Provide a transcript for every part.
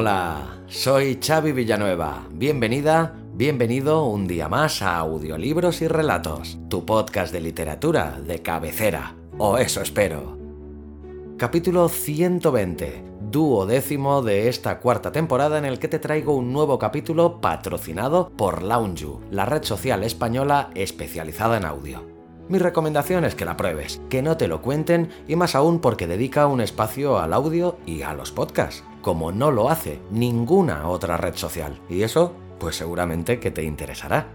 Hola, soy Xavi Villanueva. Bienvenida, bienvenido un día más a Audiolibros y Relatos, tu podcast de literatura de cabecera. O eso espero. Capítulo 120, duodécimo de esta cuarta temporada en el que te traigo un nuevo capítulo patrocinado por Loungeu, la red social española especializada en audio. Mi recomendación es que la pruebes, que no te lo cuenten y más aún porque dedica un espacio al audio y a los podcasts, como no lo hace ninguna otra red social. Y eso, pues seguramente que te interesará.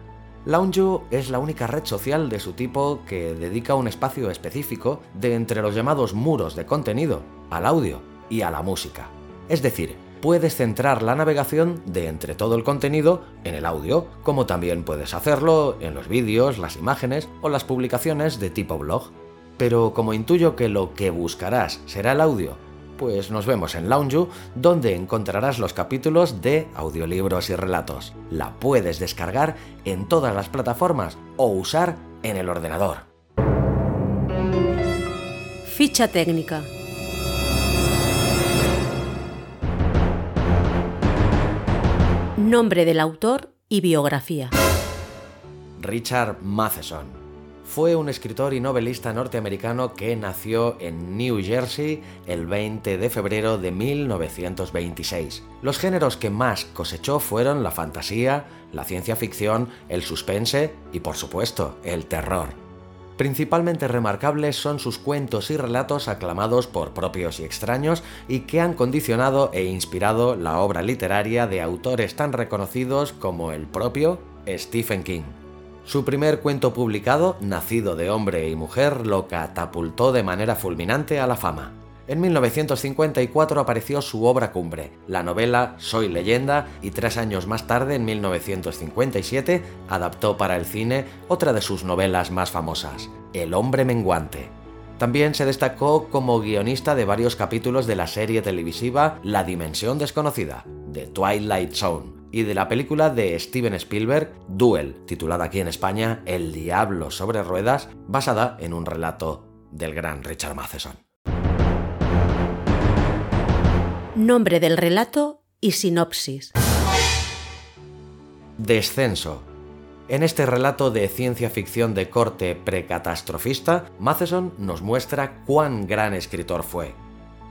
Loungeo es la única red social de su tipo que dedica un espacio específico de entre los llamados muros de contenido al audio y a la música. Es decir, puedes centrar la navegación de entre todo el contenido en el audio, como también puedes hacerlo en los vídeos, las imágenes o las publicaciones de tipo blog. Pero como intuyo que lo que buscarás será el audio, pues nos vemos en Loungeu, donde encontrarás los capítulos de audiolibros y relatos. La puedes descargar en todas las plataformas o usar en el ordenador. Ficha técnica. Nombre del autor y biografía. Richard Matheson. Fue un escritor y novelista norteamericano que nació en New Jersey el 20 de febrero de 1926. Los géneros que más cosechó fueron la fantasía, la ciencia ficción, el suspense y por supuesto el terror. Principalmente remarcables son sus cuentos y relatos aclamados por propios y extraños y que han condicionado e inspirado la obra literaria de autores tan reconocidos como el propio Stephen King. Su primer cuento publicado, Nacido de hombre y mujer, lo catapultó de manera fulminante a la fama. En 1954 apareció su obra cumbre, la novela Soy leyenda, y tres años más tarde, en 1957, adaptó para el cine otra de sus novelas más famosas, El hombre menguante. También se destacó como guionista de varios capítulos de la serie televisiva La Dimensión Desconocida, de Twilight Zone, y de la película de Steven Spielberg, Duel, titulada aquí en España El Diablo sobre Ruedas, basada en un relato del gran Richard Matheson. Nombre del relato y sinopsis. Descenso. En este relato de ciencia ficción de corte precatastrofista, Matheson nos muestra cuán gran escritor fue.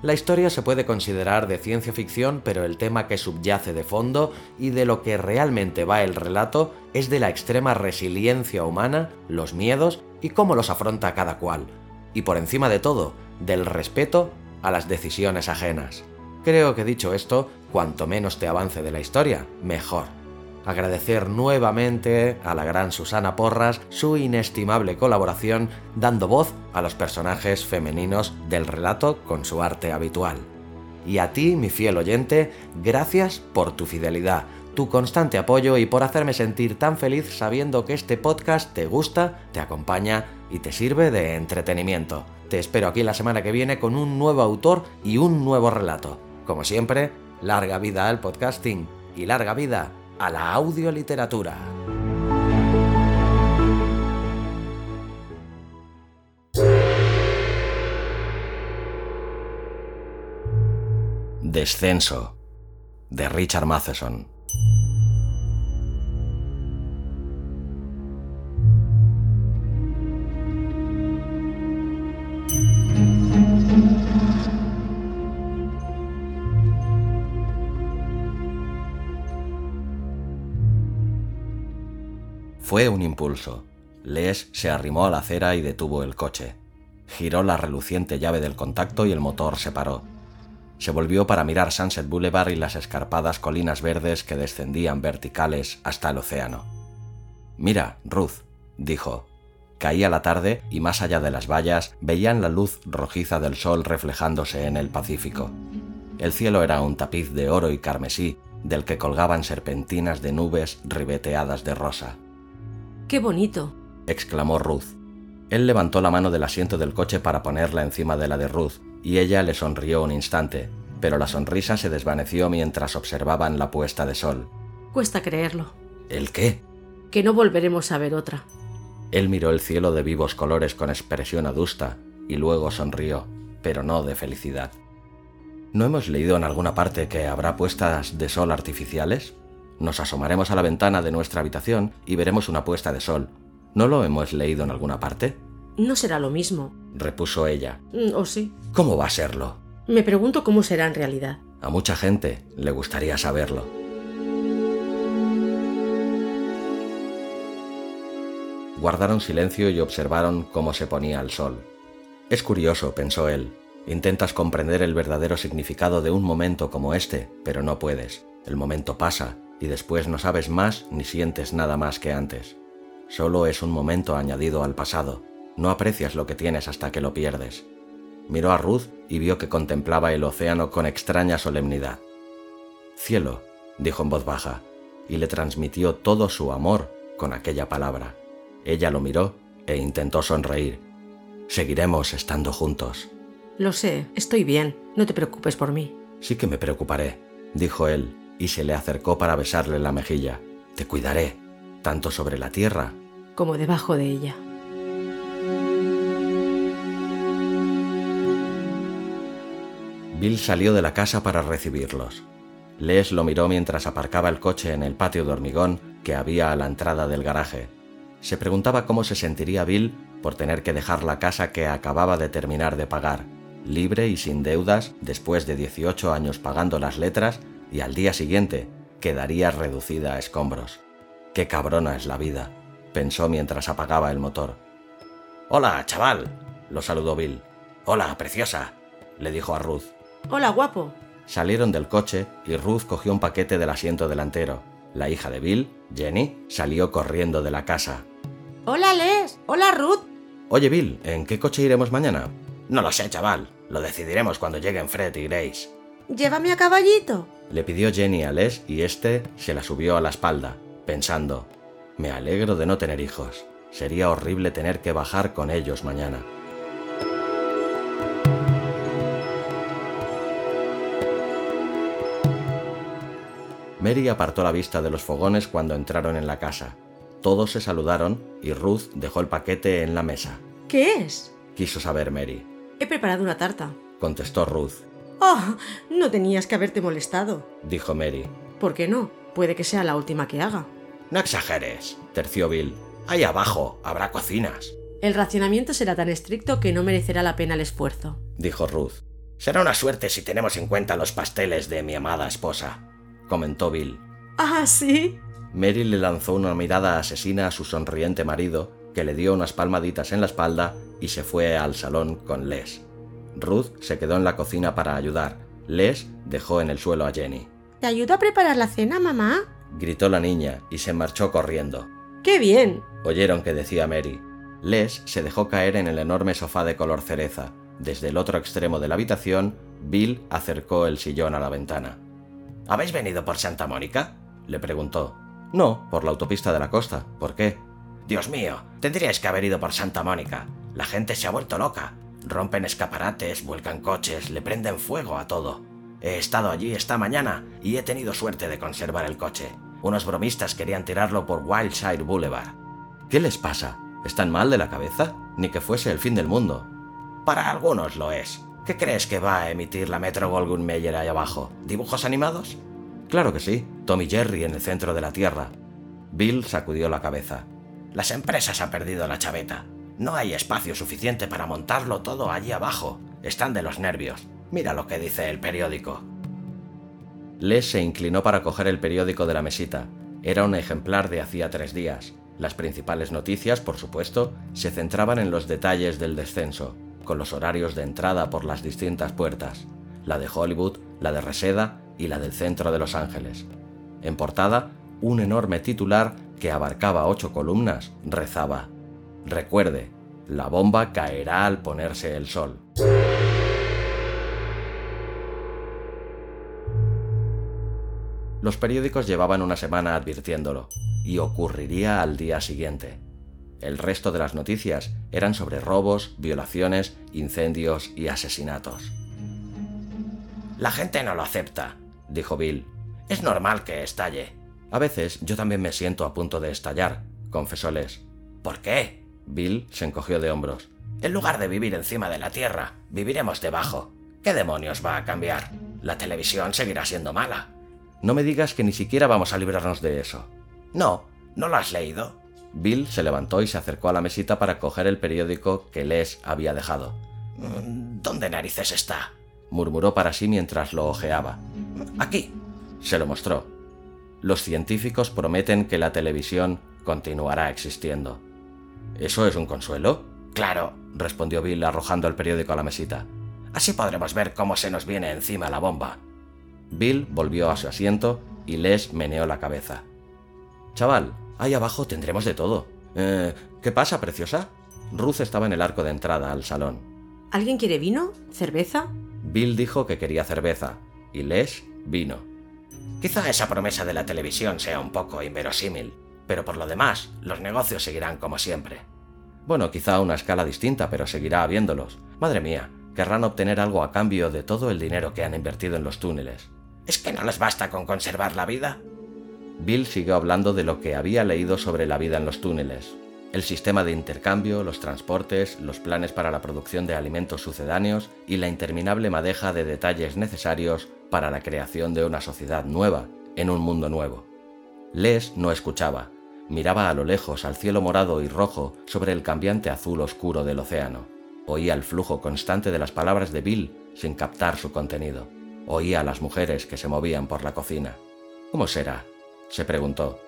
La historia se puede considerar de ciencia ficción, pero el tema que subyace de fondo y de lo que realmente va el relato es de la extrema resiliencia humana, los miedos y cómo los afronta cada cual. Y por encima de todo, del respeto a las decisiones ajenas. Creo que dicho esto, cuanto menos te avance de la historia, mejor. Agradecer nuevamente a la gran Susana Porras su inestimable colaboración dando voz a los personajes femeninos del relato con su arte habitual. Y a ti, mi fiel oyente, gracias por tu fidelidad, tu constante apoyo y por hacerme sentir tan feliz sabiendo que este podcast te gusta, te acompaña y te sirve de entretenimiento. Te espero aquí la semana que viene con un nuevo autor y un nuevo relato. Como siempre, larga vida al podcasting y larga vida a la audioliteratura. Descenso de Richard Matheson. Fue un impulso. Les se arrimó a la acera y detuvo el coche. Giró la reluciente llave del contacto y el motor se paró. Se volvió para mirar Sunset Boulevard y las escarpadas colinas verdes que descendían verticales hasta el océano. Mira, Ruth, dijo. Caía la tarde y más allá de las vallas veían la luz rojiza del sol reflejándose en el Pacífico. El cielo era un tapiz de oro y carmesí del que colgaban serpentinas de nubes ribeteadas de rosa. ¡Qué bonito! exclamó Ruth. Él levantó la mano del asiento del coche para ponerla encima de la de Ruth, y ella le sonrió un instante, pero la sonrisa se desvaneció mientras observaban la puesta de sol. Cuesta creerlo. ¿El qué? Que no volveremos a ver otra. Él miró el cielo de vivos colores con expresión adusta y luego sonrió, pero no de felicidad. ¿No hemos leído en alguna parte que habrá puestas de sol artificiales? Nos asomaremos a la ventana de nuestra habitación y veremos una puesta de sol. ¿No lo hemos leído en alguna parte? No será lo mismo, repuso ella. Mm, ¿O sí? ¿Cómo va a serlo? Me pregunto cómo será en realidad. A mucha gente le gustaría saberlo. Guardaron silencio y observaron cómo se ponía el sol. Es curioso, pensó él. Intentas comprender el verdadero significado de un momento como este, pero no puedes. El momento pasa y después no sabes más ni sientes nada más que antes. Solo es un momento añadido al pasado. No aprecias lo que tienes hasta que lo pierdes. Miró a Ruth y vio que contemplaba el océano con extraña solemnidad. Cielo, dijo en voz baja, y le transmitió todo su amor con aquella palabra. Ella lo miró e intentó sonreír. Seguiremos estando juntos. Lo sé, estoy bien, no te preocupes por mí. Sí que me preocuparé, dijo él, y se le acercó para besarle la mejilla. Te cuidaré, tanto sobre la tierra como debajo de ella. Bill salió de la casa para recibirlos. Les lo miró mientras aparcaba el coche en el patio de hormigón que había a la entrada del garaje se preguntaba cómo se sentiría Bill por tener que dejar la casa que acababa de terminar de pagar, libre y sin deudas después de 18 años pagando las letras y al día siguiente quedaría reducida a escombros. Qué cabrona es la vida, pensó mientras apagaba el motor. Hola, chaval, lo saludó Bill. Hola, preciosa, le dijo a Ruth. Hola, guapo. Salieron del coche y Ruth cogió un paquete del asiento delantero. La hija de Bill, Jenny, salió corriendo de la casa. Hola Les, hola Ruth. Oye Bill, ¿en qué coche iremos mañana? No lo sé, chaval. Lo decidiremos cuando lleguen Fred y Grace. Llévame a caballito. Le pidió Jenny a Les y este se la subió a la espalda, pensando, me alegro de no tener hijos. Sería horrible tener que bajar con ellos mañana. Mary apartó la vista de los fogones cuando entraron en la casa. Todos se saludaron y Ruth dejó el paquete en la mesa. ¿Qué es? Quiso saber Mary. He preparado una tarta. Contestó Ruth. Oh, no tenías que haberte molestado. Dijo Mary. ¿Por qué no? Puede que sea la última que haga. No exageres, terció Bill. Ahí abajo habrá cocinas. El racionamiento será tan estricto que no merecerá la pena el esfuerzo. Dijo Ruth. Será una suerte si tenemos en cuenta los pasteles de mi amada esposa, comentó Bill. ¿Ah, sí? Mary le lanzó una mirada asesina a su sonriente marido, que le dio unas palmaditas en la espalda y se fue al salón con Les. Ruth se quedó en la cocina para ayudar. Les dejó en el suelo a Jenny. ¿Te ayudo a preparar la cena, mamá? gritó la niña y se marchó corriendo. ¡Qué bien! Oyeron que decía Mary. Les se dejó caer en el enorme sofá de color cereza. Desde el otro extremo de la habitación, Bill acercó el sillón a la ventana. ¿Habéis venido por Santa Mónica? le preguntó. No, por la autopista de la costa. ¿Por qué? Dios mío, tendríais que haber ido por Santa Mónica. La gente se ha vuelto loca. Rompen escaparates, vuelcan coches, le prenden fuego a todo. He estado allí esta mañana y he tenido suerte de conservar el coche. Unos bromistas querían tirarlo por Wildside Boulevard. ¿Qué les pasa? ¿Están mal de la cabeza? Ni que fuese el fin del mundo. Para algunos lo es. ¿Qué crees que va a emitir la Metro Goldwyn Mayer ahí abajo? ¿Dibujos animados? Claro que sí, Tommy Jerry en el centro de la Tierra. Bill sacudió la cabeza. Las empresas han perdido la chaveta. No hay espacio suficiente para montarlo todo allí abajo. Están de los nervios. Mira lo que dice el periódico. Les se inclinó para coger el periódico de la mesita. Era un ejemplar de hacía tres días. Las principales noticias, por supuesto, se centraban en los detalles del descenso, con los horarios de entrada por las distintas puertas, la de Hollywood, la de Reseda y la del centro de Los Ángeles. En portada, un enorme titular que abarcaba ocho columnas rezaba, Recuerde, la bomba caerá al ponerse el sol. Los periódicos llevaban una semana advirtiéndolo, y ocurriría al día siguiente. El resto de las noticias eran sobre robos, violaciones, incendios y asesinatos. La gente no lo acepta, dijo Bill. Es normal que estalle. A veces yo también me siento a punto de estallar, confesó Les. ¿Por qué? Bill se encogió de hombros. En lugar de vivir encima de la Tierra, viviremos debajo. ¿Qué demonios va a cambiar? La televisión seguirá siendo mala. No me digas que ni siquiera vamos a librarnos de eso. No, ¿no lo has leído? Bill se levantó y se acercó a la mesita para coger el periódico que Les había dejado. Mm, ¿Dónde narices está? murmuró para sí mientras lo hojeaba. Aquí. Se lo mostró. Los científicos prometen que la televisión continuará existiendo. ¿Eso es un consuelo? Claro, respondió Bill arrojando el periódico a la mesita. Así podremos ver cómo se nos viene encima la bomba. Bill volvió a su asiento y Les meneó la cabeza. Chaval, ahí abajo tendremos de todo. Eh, ¿Qué pasa, preciosa? Ruth estaba en el arco de entrada al salón. ¿Alguien quiere vino? ¿Cerveza? Bill dijo que quería cerveza y Les vino. Quizá esa promesa de la televisión sea un poco inverosímil, pero por lo demás, los negocios seguirán como siempre. Bueno, quizá a una escala distinta, pero seguirá habiéndolos. Madre mía, querrán obtener algo a cambio de todo el dinero que han invertido en los túneles. ¿Es que no les basta con conservar la vida? Bill siguió hablando de lo que había leído sobre la vida en los túneles, el sistema de intercambio, los transportes, los planes para la producción de alimentos sucedáneos y la interminable madeja de detalles necesarios para la creación de una sociedad nueva, en un mundo nuevo. Les no escuchaba, miraba a lo lejos al cielo morado y rojo sobre el cambiante azul oscuro del océano. Oía el flujo constante de las palabras de Bill sin captar su contenido. Oía a las mujeres que se movían por la cocina. ¿Cómo será? se preguntó.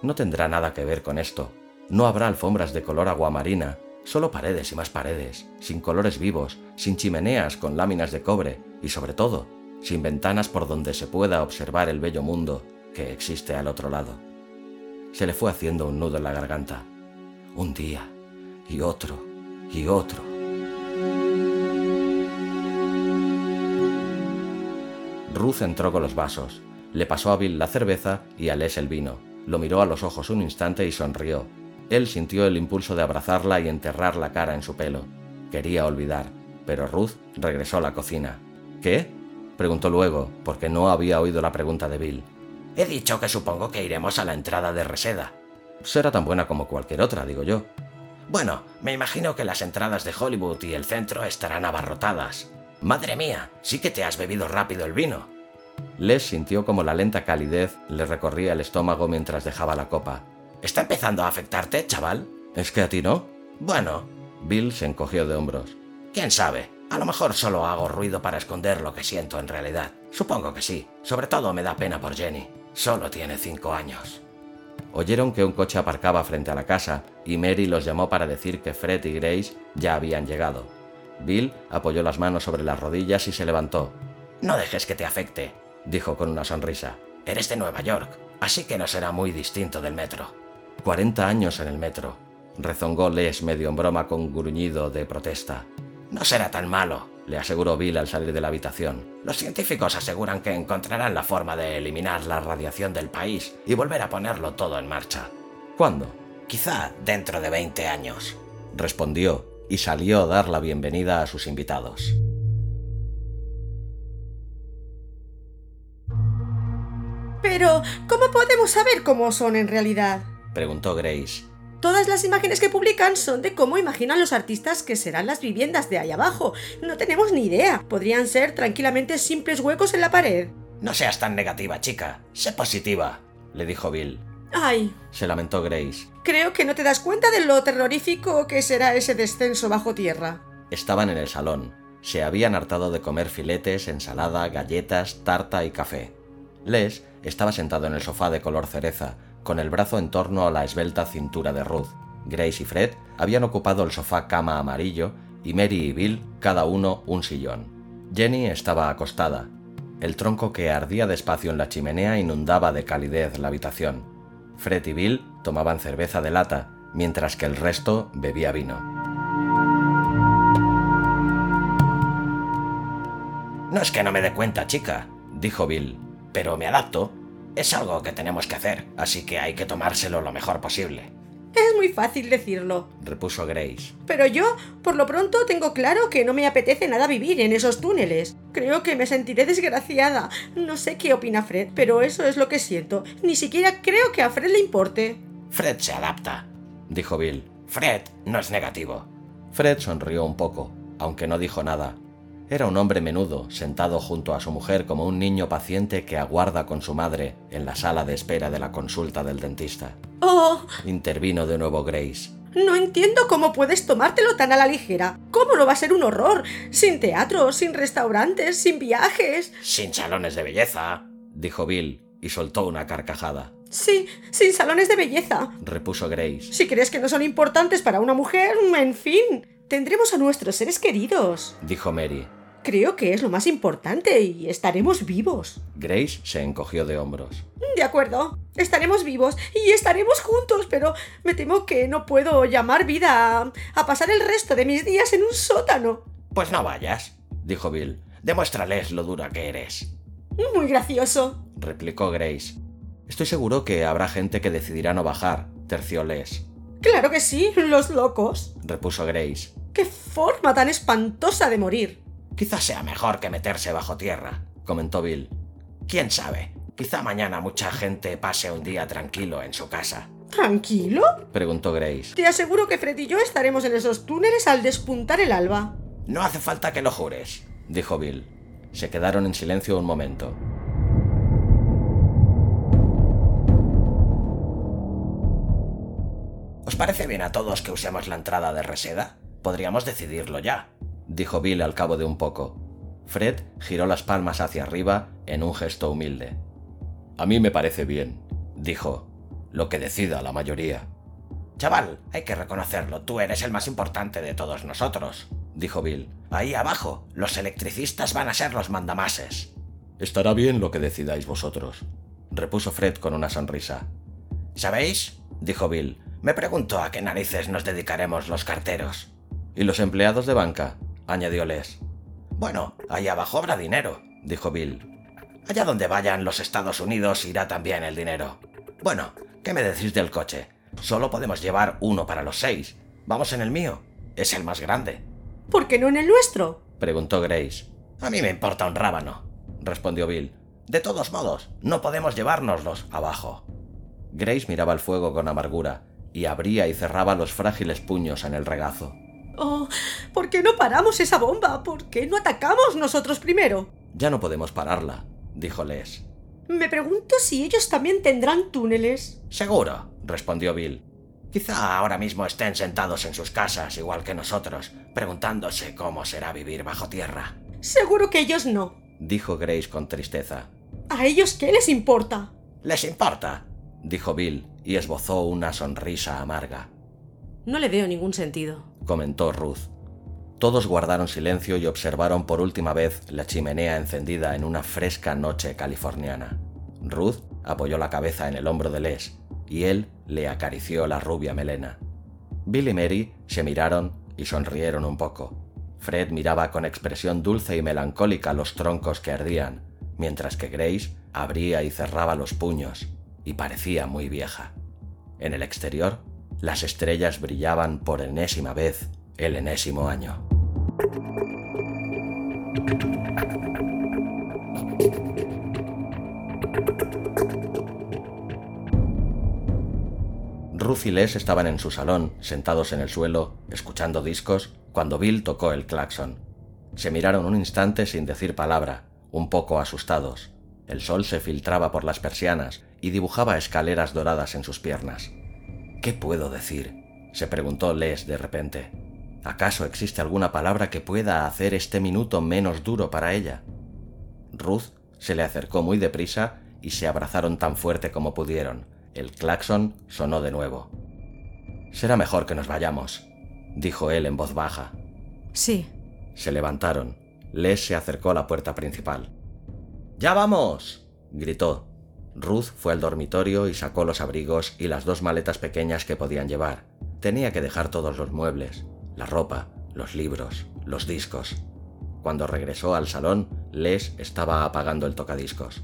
No tendrá nada que ver con esto. No habrá alfombras de color aguamarina, solo paredes y más paredes, sin colores vivos, sin chimeneas con láminas de cobre y sobre todo, sin ventanas por donde se pueda observar el bello mundo que existe al otro lado. Se le fue haciendo un nudo en la garganta. Un día, y otro, y otro. Ruth entró con los vasos, le pasó a Bill la cerveza y a Les el vino. Lo miró a los ojos un instante y sonrió. Él sintió el impulso de abrazarla y enterrar la cara en su pelo. Quería olvidar, pero Ruth regresó a la cocina. ¿Qué? preguntó luego, porque no había oído la pregunta de Bill. He dicho que supongo que iremos a la entrada de Reseda. Será tan buena como cualquier otra, digo yo. Bueno, me imagino que las entradas de Hollywood y el centro estarán abarrotadas. Madre mía, sí que te has bebido rápido el vino. Les sintió como la lenta calidez le recorría el estómago mientras dejaba la copa. ¿Está empezando a afectarte, chaval? ¿Es que a ti no? Bueno, Bill se encogió de hombros. ¿Quién sabe? A lo mejor solo hago ruido para esconder lo que siento en realidad. Supongo que sí. Sobre todo me da pena por Jenny. Solo tiene cinco años. Oyeron que un coche aparcaba frente a la casa y Mary los llamó para decir que Fred y Grace ya habían llegado. Bill apoyó las manos sobre las rodillas y se levantó. No dejes que te afecte, dijo con una sonrisa. Eres de Nueva York, así que no será muy distinto del metro. Cuarenta años en el metro, rezongó Les medio en broma con gruñido de protesta. No será tan malo, le aseguró Bill al salir de la habitación. Los científicos aseguran que encontrarán la forma de eliminar la radiación del país y volver a ponerlo todo en marcha. ¿Cuándo? Quizá dentro de veinte años, respondió y salió a dar la bienvenida a sus invitados. Pero, ¿cómo podemos saber cómo son en realidad? preguntó Grace. Todas las imágenes que publican son de cómo imaginan los artistas que serán las viviendas de ahí abajo. No tenemos ni idea. Podrían ser tranquilamente simples huecos en la pared. No seas tan negativa, chica. Sé positiva, le dijo Bill. Ay, Se lamentó Grace. creo que no te das cuenta de lo terrorífico que será ese descenso bajo tierra. Estaban en el salón. Se habían hartado de comer filetes, ensalada, galletas, tarta y café. Les estaba sentado en el sofá de color cereza, con el brazo en torno a la esbelta cintura de Ruth. Grace y Fred habían ocupado el sofá cama amarillo y Mary y Bill cada uno un sillón. Jenny estaba acostada. El tronco que ardía despacio en la chimenea inundaba de calidez la habitación. Fred y Bill tomaban cerveza de lata, mientras que el resto bebía vino. No es que no me dé cuenta, chica, dijo Bill, pero me adapto. Es algo que tenemos que hacer, así que hay que tomárselo lo mejor posible. Es muy fácil decirlo, repuso Grace. Pero yo, por lo pronto, tengo claro que no me apetece nada vivir en esos túneles. Creo que me sentiré desgraciada. No sé qué opina Fred, pero eso es lo que siento. Ni siquiera creo que a Fred le importe. Fred se adapta, dijo Bill. Fred no es negativo. Fred sonrió un poco, aunque no dijo nada. Era un hombre menudo, sentado junto a su mujer como un niño paciente que aguarda con su madre en la sala de espera de la consulta del dentista. ¡Oh! intervino de nuevo Grace. No entiendo cómo puedes tomártelo tan a la ligera. ¿Cómo no va a ser un horror? Sin teatro, sin restaurantes, sin viajes. Sin salones de belleza, dijo Bill y soltó una carcajada. Sí, sin salones de belleza, repuso Grace. Si crees que no son importantes para una mujer, en fin. Tendremos a nuestros seres queridos, dijo Mary. Creo que es lo más importante y estaremos vivos. Grace se encogió de hombros. De acuerdo, estaremos vivos y estaremos juntos, pero me temo que no puedo llamar vida a, pasar el resto de mis días en un sótano. Pues no vayas, dijo Bill. Demuéstrales lo dura que eres. Muy gracioso, replicó Grace. Estoy seguro que habrá gente que decidirá no bajar, terció Les. Claro que sí, los locos, repuso Grace. ¡Qué forma tan espantosa de morir! Quizás sea mejor que meterse bajo tierra, comentó Bill. ¿Quién sabe? Quizá mañana mucha gente pase un día tranquilo en su casa. ¿Tranquilo? preguntó Grace. Te aseguro que Fred y yo estaremos en esos túneles al despuntar el alba. No hace falta que lo jures, dijo Bill. Se quedaron en silencio un momento. ¿Os parece bien a todos que usemos la entrada de Reseda? Podríamos decidirlo ya, dijo Bill al cabo de un poco. Fred giró las palmas hacia arriba en un gesto humilde. A mí me parece bien, dijo. Lo que decida la mayoría. Chaval, hay que reconocerlo, tú eres el más importante de todos nosotros, dijo Bill. Ahí abajo, los electricistas van a ser los mandamases. Estará bien lo que decidáis vosotros, repuso Fred con una sonrisa. ¿Sabéis? dijo Bill. Me pregunto a qué narices nos dedicaremos los carteros. ¿Y los empleados de banca? añadió Les. Bueno, ahí abajo habrá dinero, dijo Bill. Allá donde vayan los Estados Unidos irá también el dinero. Bueno, ¿qué me decís del coche? Solo podemos llevar uno para los seis. Vamos en el mío. Es el más grande. ¿Por qué no en el nuestro? preguntó Grace. A mí me importa un rábano, respondió Bill. De todos modos, no podemos llevárnoslos abajo. Grace miraba el fuego con amargura y abría y cerraba los frágiles puños en el regazo. Oh, ¿por qué no paramos esa bomba? ¿Por qué no atacamos nosotros primero? Ya no podemos pararla, dijo Les. Me pregunto si ellos también tendrán túneles. Seguro, respondió Bill. Quizá ahora mismo estén sentados en sus casas, igual que nosotros, preguntándose cómo será vivir bajo tierra. Seguro que ellos no, dijo Grace con tristeza. ¿A ellos qué les importa? Les importa, dijo Bill, y esbozó una sonrisa amarga. No le veo ningún sentido, comentó Ruth. Todos guardaron silencio y observaron por última vez la chimenea encendida en una fresca noche californiana. Ruth apoyó la cabeza en el hombro de Les y él le acarició la rubia melena. Bill y Mary se miraron y sonrieron un poco. Fred miraba con expresión dulce y melancólica los troncos que ardían, mientras que Grace abría y cerraba los puños, y parecía muy vieja. En el exterior, las estrellas brillaban por enésima vez el enésimo año. Ruth y Les estaban en su salón, sentados en el suelo, escuchando discos, cuando Bill tocó el claxon. Se miraron un instante sin decir palabra, un poco asustados. El sol se filtraba por las persianas y dibujaba escaleras doradas en sus piernas. ¿Qué puedo decir? se preguntó Les de repente. ¿Acaso existe alguna palabra que pueda hacer este minuto menos duro para ella? Ruth se le acercó muy deprisa y se abrazaron tan fuerte como pudieron. El claxon sonó de nuevo. Será mejor que nos vayamos, dijo él en voz baja. Sí. Se levantaron. Les se acercó a la puerta principal. ¡Ya vamos! gritó. Ruth fue al dormitorio y sacó los abrigos y las dos maletas pequeñas que podían llevar. Tenía que dejar todos los muebles, la ropa, los libros, los discos. Cuando regresó al salón, Les estaba apagando el tocadiscos.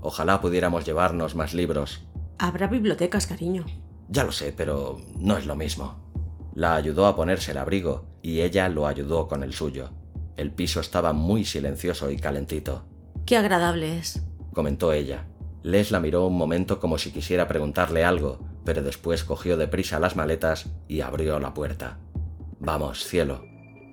Ojalá pudiéramos llevarnos más libros. Habrá bibliotecas, cariño. Ya lo sé, pero no es lo mismo. La ayudó a ponerse el abrigo y ella lo ayudó con el suyo. El piso estaba muy silencioso y calentito. Qué agradable es, comentó ella. Les la miró un momento como si quisiera preguntarle algo, pero después cogió deprisa las maletas y abrió la puerta. Vamos, cielo.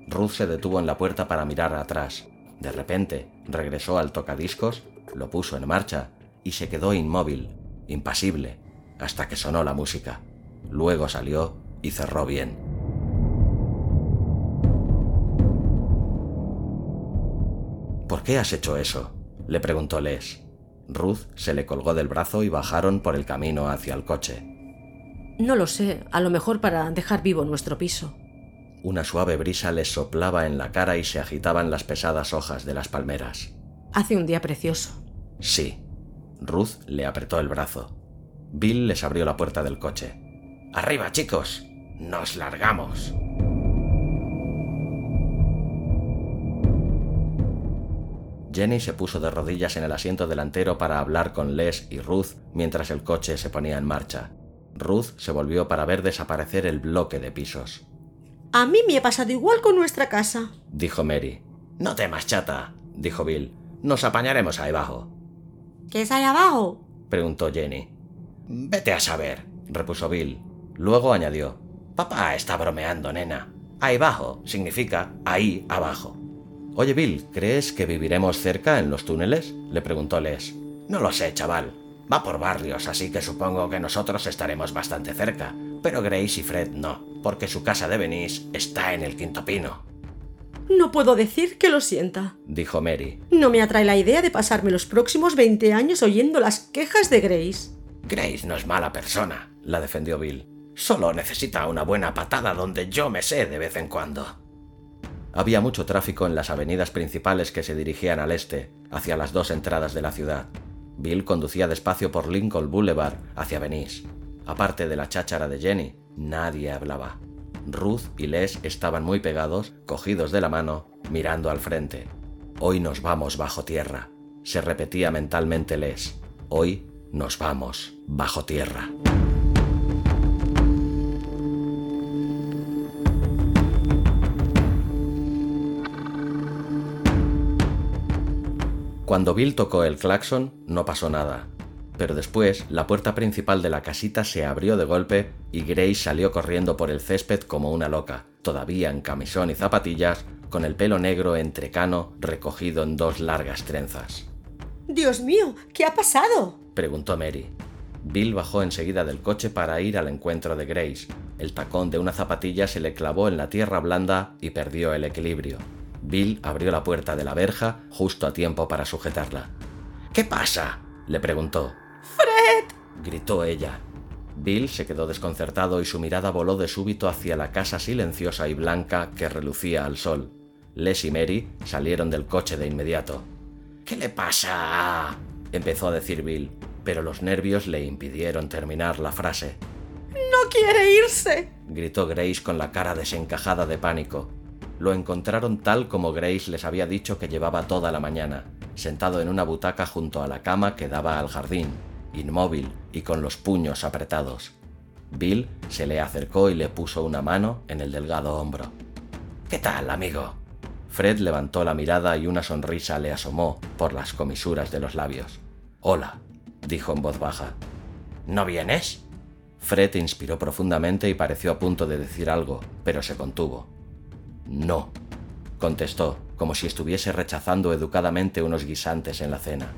Ruth se detuvo en la puerta para mirar atrás. De repente, regresó al tocadiscos, lo puso en marcha y se quedó inmóvil, impasible, hasta que sonó la música. Luego salió y cerró bien. ¿Por qué has hecho eso? le preguntó Les. Ruth se le colgó del brazo y bajaron por el camino hacia el coche. No lo sé, a lo mejor para dejar vivo nuestro piso. Una suave brisa les soplaba en la cara y se agitaban las pesadas hojas de las palmeras. Hace un día precioso. Sí. Ruth le apretó el brazo. Bill les abrió la puerta del coche. Arriba, chicos. Nos largamos. Jenny se puso de rodillas en el asiento delantero para hablar con Les y Ruth mientras el coche se ponía en marcha. Ruth se volvió para ver desaparecer el bloque de pisos. A mí me ha pasado igual con nuestra casa, dijo Mary. No temas, chata, dijo Bill. Nos apañaremos ahí abajo. ¿Qué es ahí abajo? preguntó Jenny. Vete a saber, repuso Bill. Luego añadió. Papá está bromeando, nena. Ahí abajo significa ahí abajo. Oye, Bill, ¿crees que viviremos cerca en los túneles? le preguntó Les. No lo sé, chaval. Va por barrios, así que supongo que nosotros estaremos bastante cerca. Pero Grace y Fred no, porque su casa de Venice está en el quinto pino. No puedo decir que lo sienta, dijo Mary. No me atrae la idea de pasarme los próximos 20 años oyendo las quejas de Grace. Grace no es mala persona, la defendió Bill. Solo necesita una buena patada donde yo me sé de vez en cuando. Había mucho tráfico en las avenidas principales que se dirigían al este, hacia las dos entradas de la ciudad. Bill conducía despacio por Lincoln Boulevard hacia Venice. Aparte de la cháchara de Jenny, nadie hablaba. Ruth y Les estaban muy pegados, cogidos de la mano, mirando al frente. Hoy nos vamos bajo tierra, se repetía mentalmente Les. Hoy nos vamos bajo tierra. Cuando Bill tocó el claxon, no pasó nada. Pero después, la puerta principal de la casita se abrió de golpe y Grace salió corriendo por el césped como una loca, todavía en camisón y zapatillas, con el pelo negro entrecano recogido en dos largas trenzas. Dios mío, ¿qué ha pasado? preguntó Mary. Bill bajó enseguida del coche para ir al encuentro de Grace. El tacón de una zapatilla se le clavó en la tierra blanda y perdió el equilibrio. Bill abrió la puerta de la verja justo a tiempo para sujetarla. ¿Qué pasa? le preguntó. ¡Fred! gritó ella. Bill se quedó desconcertado y su mirada voló de súbito hacia la casa silenciosa y blanca que relucía al sol. Les y Mary salieron del coche de inmediato. ¿Qué le pasa? empezó a decir Bill, pero los nervios le impidieron terminar la frase. ¡No quiere irse! gritó Grace con la cara desencajada de pánico lo encontraron tal como Grace les había dicho que llevaba toda la mañana, sentado en una butaca junto a la cama que daba al jardín, inmóvil y con los puños apretados. Bill se le acercó y le puso una mano en el delgado hombro. ¿Qué tal, amigo? Fred levantó la mirada y una sonrisa le asomó por las comisuras de los labios. Hola, dijo en voz baja. ¿No vienes? Fred inspiró profundamente y pareció a punto de decir algo, pero se contuvo. No, contestó, como si estuviese rechazando educadamente unos guisantes en la cena.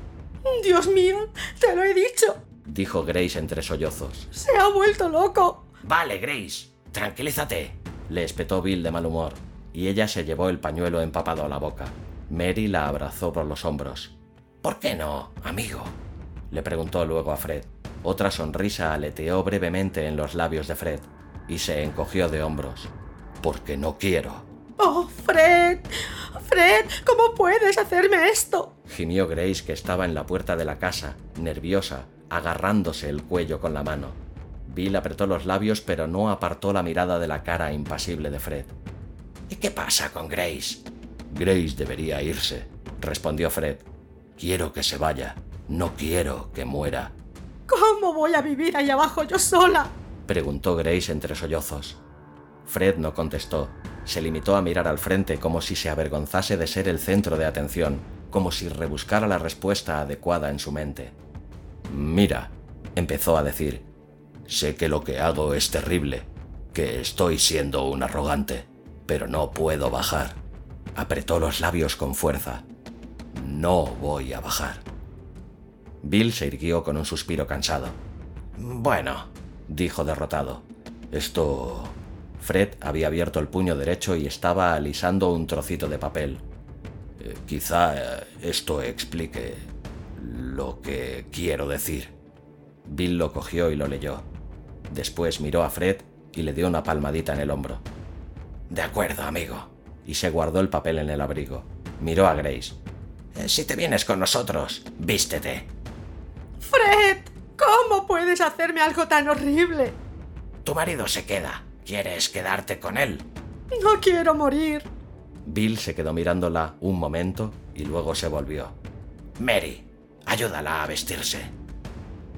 Dios mío, te lo he dicho, dijo Grace entre sollozos. Se ha vuelto loco. Vale, Grace, tranquilízate, le espetó Bill de mal humor, y ella se llevó el pañuelo empapado a la boca. Mary la abrazó por los hombros. ¿Por qué no, amigo? le preguntó luego a Fred. Otra sonrisa aleteó brevemente en los labios de Fred, y se encogió de hombros. Porque no quiero. ¡Oh, Fred! Fred, ¿cómo puedes hacerme esto? gimió Grace que estaba en la puerta de la casa, nerviosa, agarrándose el cuello con la mano. Bill apretó los labios pero no apartó la mirada de la cara impasible de Fred. ¿Y qué pasa con Grace? Grace debería irse, respondió Fred. Quiero que se vaya. No quiero que muera. ¿Cómo voy a vivir ahí abajo yo sola? preguntó Grace entre sollozos. Fred no contestó. Se limitó a mirar al frente como si se avergonzase de ser el centro de atención, como si rebuscara la respuesta adecuada en su mente. Mira, empezó a decir, sé que lo que hago es terrible, que estoy siendo un arrogante, pero no puedo bajar. Apretó los labios con fuerza. No voy a bajar. Bill se irguió con un suspiro cansado. Bueno, dijo derrotado. Esto... Fred había abierto el puño derecho y estaba alisando un trocito de papel. Eh, quizá eh, esto explique lo que quiero decir. Bill lo cogió y lo leyó. Después miró a Fred y le dio una palmadita en el hombro. De acuerdo, amigo. Y se guardó el papel en el abrigo. Miró a Grace. Eh, si te vienes con nosotros, vístete. Fred, ¿cómo puedes hacerme algo tan horrible? Tu marido se queda. ¿Quieres quedarte con él? No quiero morir. Bill se quedó mirándola un momento y luego se volvió. Mary, ayúdala a vestirse.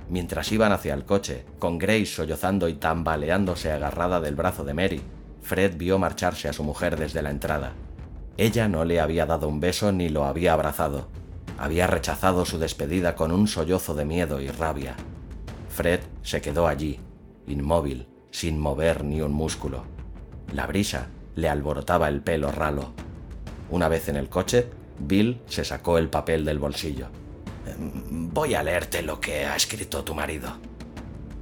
Mientras iban hacia el coche, con Grace sollozando y tambaleándose agarrada del brazo de Mary, Fred vio marcharse a su mujer desde la entrada. Ella no le había dado un beso ni lo había abrazado. Había rechazado su despedida con un sollozo de miedo y rabia. Fred se quedó allí, inmóvil, sin mover ni un músculo. La brisa le alborotaba el pelo ralo. Una vez en el coche, Bill se sacó el papel del bolsillo. Voy a leerte lo que ha escrito tu marido.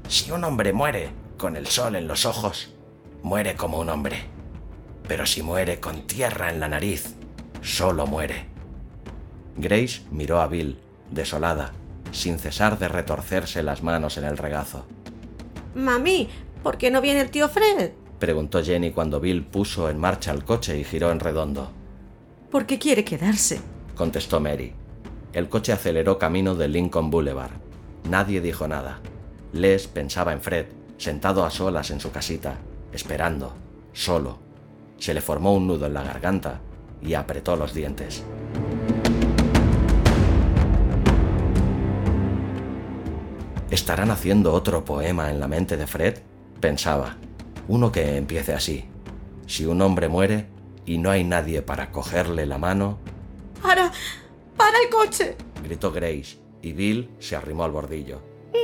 Si un hombre muere con el sol en los ojos, muere como un hombre. Pero si muere con tierra en la nariz, solo muere. Grace miró a Bill, desolada, sin cesar de retorcerse las manos en el regazo. Mami, ¿por qué no viene el tío Fred? preguntó Jenny cuando Bill puso en marcha el coche y giró en redondo. Porque quiere quedarse, contestó Mary. El coche aceleró camino de Lincoln Boulevard. Nadie dijo nada. Les pensaba en Fred, sentado a solas en su casita, esperando, solo. Se le formó un nudo en la garganta y apretó los dientes. ¿Estarán haciendo otro poema en la mente de Fred? Pensaba. Uno que empiece así. Si un hombre muere y no hay nadie para cogerle la mano... ¡Para! ¡Para el coche! gritó Grace, y Bill se arrimó al bordillo.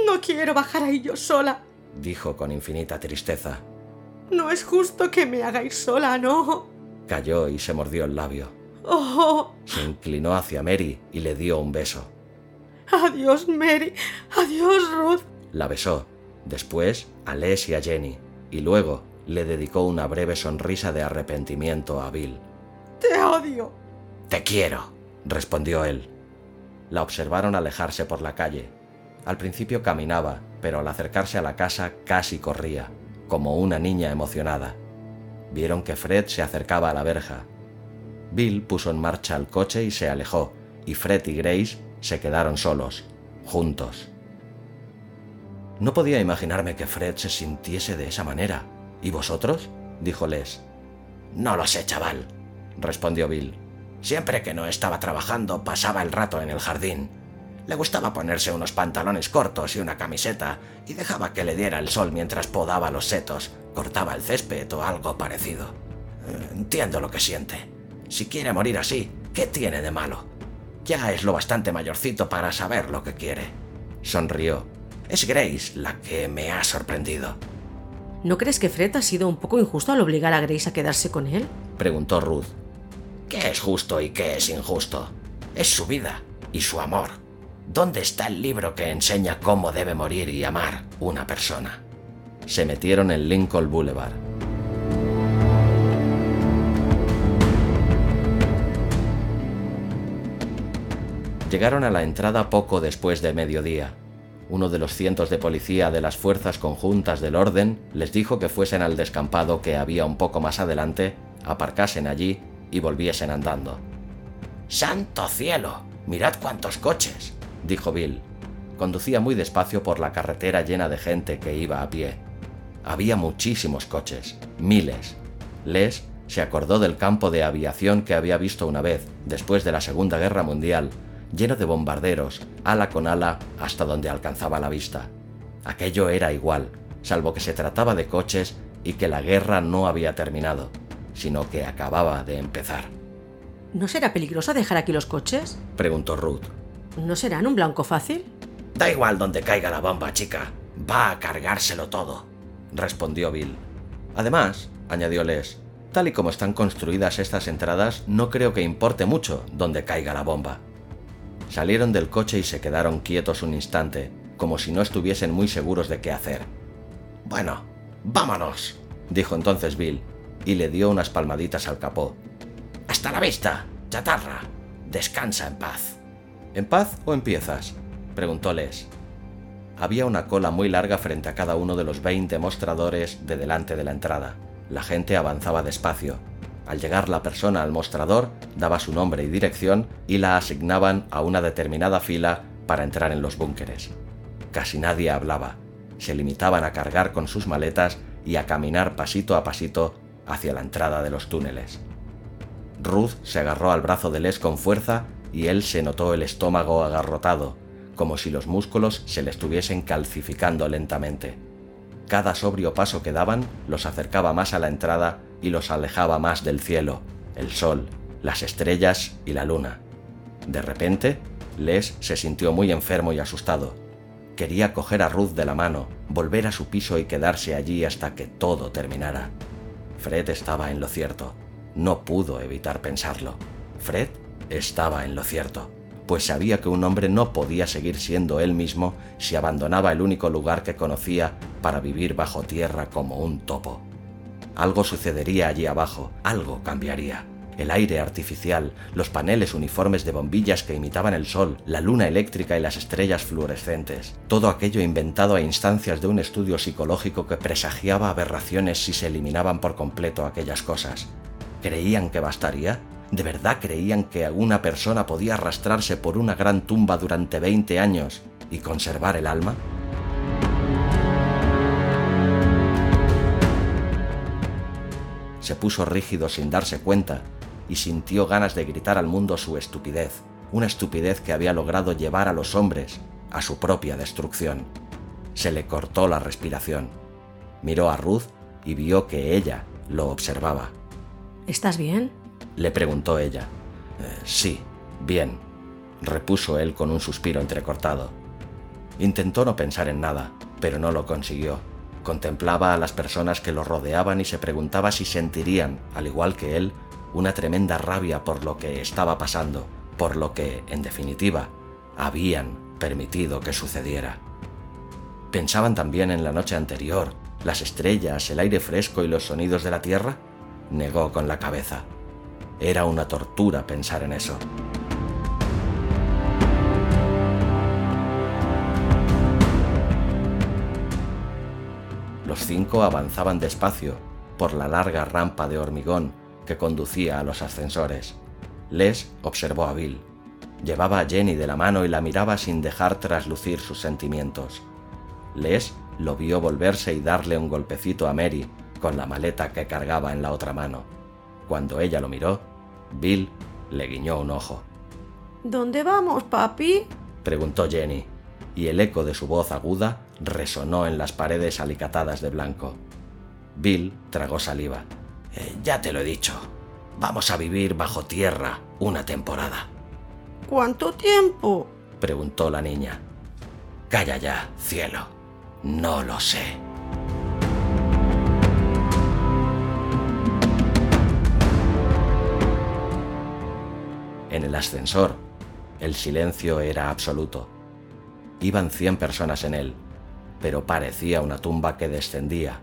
No quiero bajar ahí yo sola, dijo con infinita tristeza. No es justo que me haga ir sola, ¿no? Cayó y se mordió el labio. Oh. Se inclinó hacia Mary y le dio un beso. Adiós, Mary. Adiós, Ruth. La besó. Después a Les y a Jenny. Y luego le dedicó una breve sonrisa de arrepentimiento a Bill. Te odio. Te quiero, respondió él. La observaron alejarse por la calle. Al principio caminaba, pero al acercarse a la casa casi corría, como una niña emocionada. Vieron que Fred se acercaba a la verja. Bill puso en marcha el coche y se alejó, y Fred y Grace se quedaron solos, juntos. No podía imaginarme que Fred se sintiese de esa manera. ¿Y vosotros? dijo Les. No lo sé, chaval, respondió Bill. Siempre que no estaba trabajando pasaba el rato en el jardín. Le gustaba ponerse unos pantalones cortos y una camiseta y dejaba que le diera el sol mientras podaba los setos, cortaba el césped o algo parecido. Entiendo lo que siente. Si quiere morir así, ¿qué tiene de malo? Ya es lo bastante mayorcito para saber lo que quiere. Sonrió. Es Grace la que me ha sorprendido. ¿No crees que Fred ha sido un poco injusto al obligar a Grace a quedarse con él? Preguntó Ruth. ¿Qué es justo y qué es injusto? Es su vida y su amor. ¿Dónde está el libro que enseña cómo debe morir y amar una persona? Se metieron en Lincoln Boulevard. Llegaron a la entrada poco después de mediodía. Uno de los cientos de policía de las fuerzas conjuntas del orden les dijo que fuesen al descampado que había un poco más adelante, aparcasen allí y volviesen andando. ¡Santo cielo! Mirad cuántos coches, dijo Bill. Conducía muy despacio por la carretera llena de gente que iba a pie. Había muchísimos coches, miles. Les se acordó del campo de aviación que había visto una vez, después de la Segunda Guerra Mundial, lleno de bombarderos, ala con ala, hasta donde alcanzaba la vista. Aquello era igual, salvo que se trataba de coches y que la guerra no había terminado, sino que acababa de empezar. ¿No será peligroso dejar aquí los coches? Preguntó Ruth. ¿No serán un blanco fácil? Da igual donde caiga la bomba, chica. Va a cargárselo todo, respondió Bill. Además, añadió Les, tal y como están construidas estas entradas, no creo que importe mucho donde caiga la bomba. Salieron del coche y se quedaron quietos un instante, como si no estuviesen muy seguros de qué hacer. Bueno, vámonos, dijo entonces Bill, y le dio unas palmaditas al capó. Hasta la vista, chatarra. Descansa en paz. ¿En paz o empiezas? preguntó Les. Había una cola muy larga frente a cada uno de los veinte mostradores de delante de la entrada. La gente avanzaba despacio. Al llegar la persona al mostrador, daba su nombre y dirección y la asignaban a una determinada fila para entrar en los búnkeres. Casi nadie hablaba. Se limitaban a cargar con sus maletas y a caminar pasito a pasito hacia la entrada de los túneles. Ruth se agarró al brazo de Les con fuerza y él se notó el estómago agarrotado, como si los músculos se le estuviesen calcificando lentamente. Cada sobrio paso que daban los acercaba más a la entrada y los alejaba más del cielo, el sol, las estrellas y la luna. De repente, Les se sintió muy enfermo y asustado. Quería coger a Ruth de la mano, volver a su piso y quedarse allí hasta que todo terminara. Fred estaba en lo cierto. No pudo evitar pensarlo. Fred estaba en lo cierto, pues sabía que un hombre no podía seguir siendo él mismo si abandonaba el único lugar que conocía para vivir bajo tierra como un topo. Algo sucedería allí abajo, algo cambiaría. El aire artificial, los paneles uniformes de bombillas que imitaban el sol, la luna eléctrica y las estrellas fluorescentes, todo aquello inventado a instancias de un estudio psicológico que presagiaba aberraciones si se eliminaban por completo aquellas cosas. ¿Creían que bastaría? ¿De verdad creían que alguna persona podía arrastrarse por una gran tumba durante 20 años y conservar el alma? Se puso rígido sin darse cuenta y sintió ganas de gritar al mundo su estupidez, una estupidez que había logrado llevar a los hombres a su propia destrucción. Se le cortó la respiración. Miró a Ruth y vio que ella lo observaba. ¿Estás bien? le preguntó ella. Eh, sí, bien, repuso él con un suspiro entrecortado. Intentó no pensar en nada, pero no lo consiguió. Contemplaba a las personas que lo rodeaban y se preguntaba si sentirían, al igual que él, una tremenda rabia por lo que estaba pasando, por lo que, en definitiva, habían permitido que sucediera. Pensaban también en la noche anterior, las estrellas, el aire fresco y los sonidos de la Tierra, negó con la cabeza. Era una tortura pensar en eso. Los cinco avanzaban despacio por la larga rampa de hormigón que conducía a los ascensores. Les observó a Bill. Llevaba a Jenny de la mano y la miraba sin dejar traslucir sus sentimientos. Les lo vio volverse y darle un golpecito a Mary con la maleta que cargaba en la otra mano. Cuando ella lo miró, Bill le guiñó un ojo. ¿Dónde vamos, papi? preguntó Jenny, y el eco de su voz aguda resonó en las paredes alicatadas de blanco. Bill tragó saliva. Eh, ya te lo he dicho. Vamos a vivir bajo tierra una temporada. ¿Cuánto tiempo? preguntó la niña. Calla ya, cielo. No lo sé. En el ascensor, el silencio era absoluto. Iban cien personas en él, pero parecía una tumba que descendía,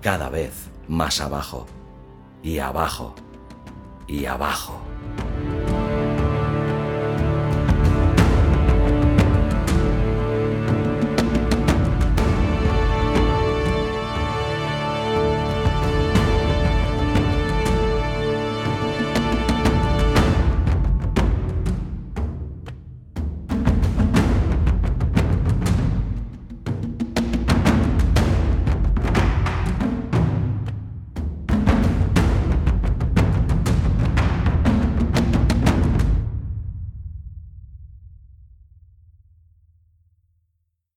cada vez más abajo, y abajo, y abajo.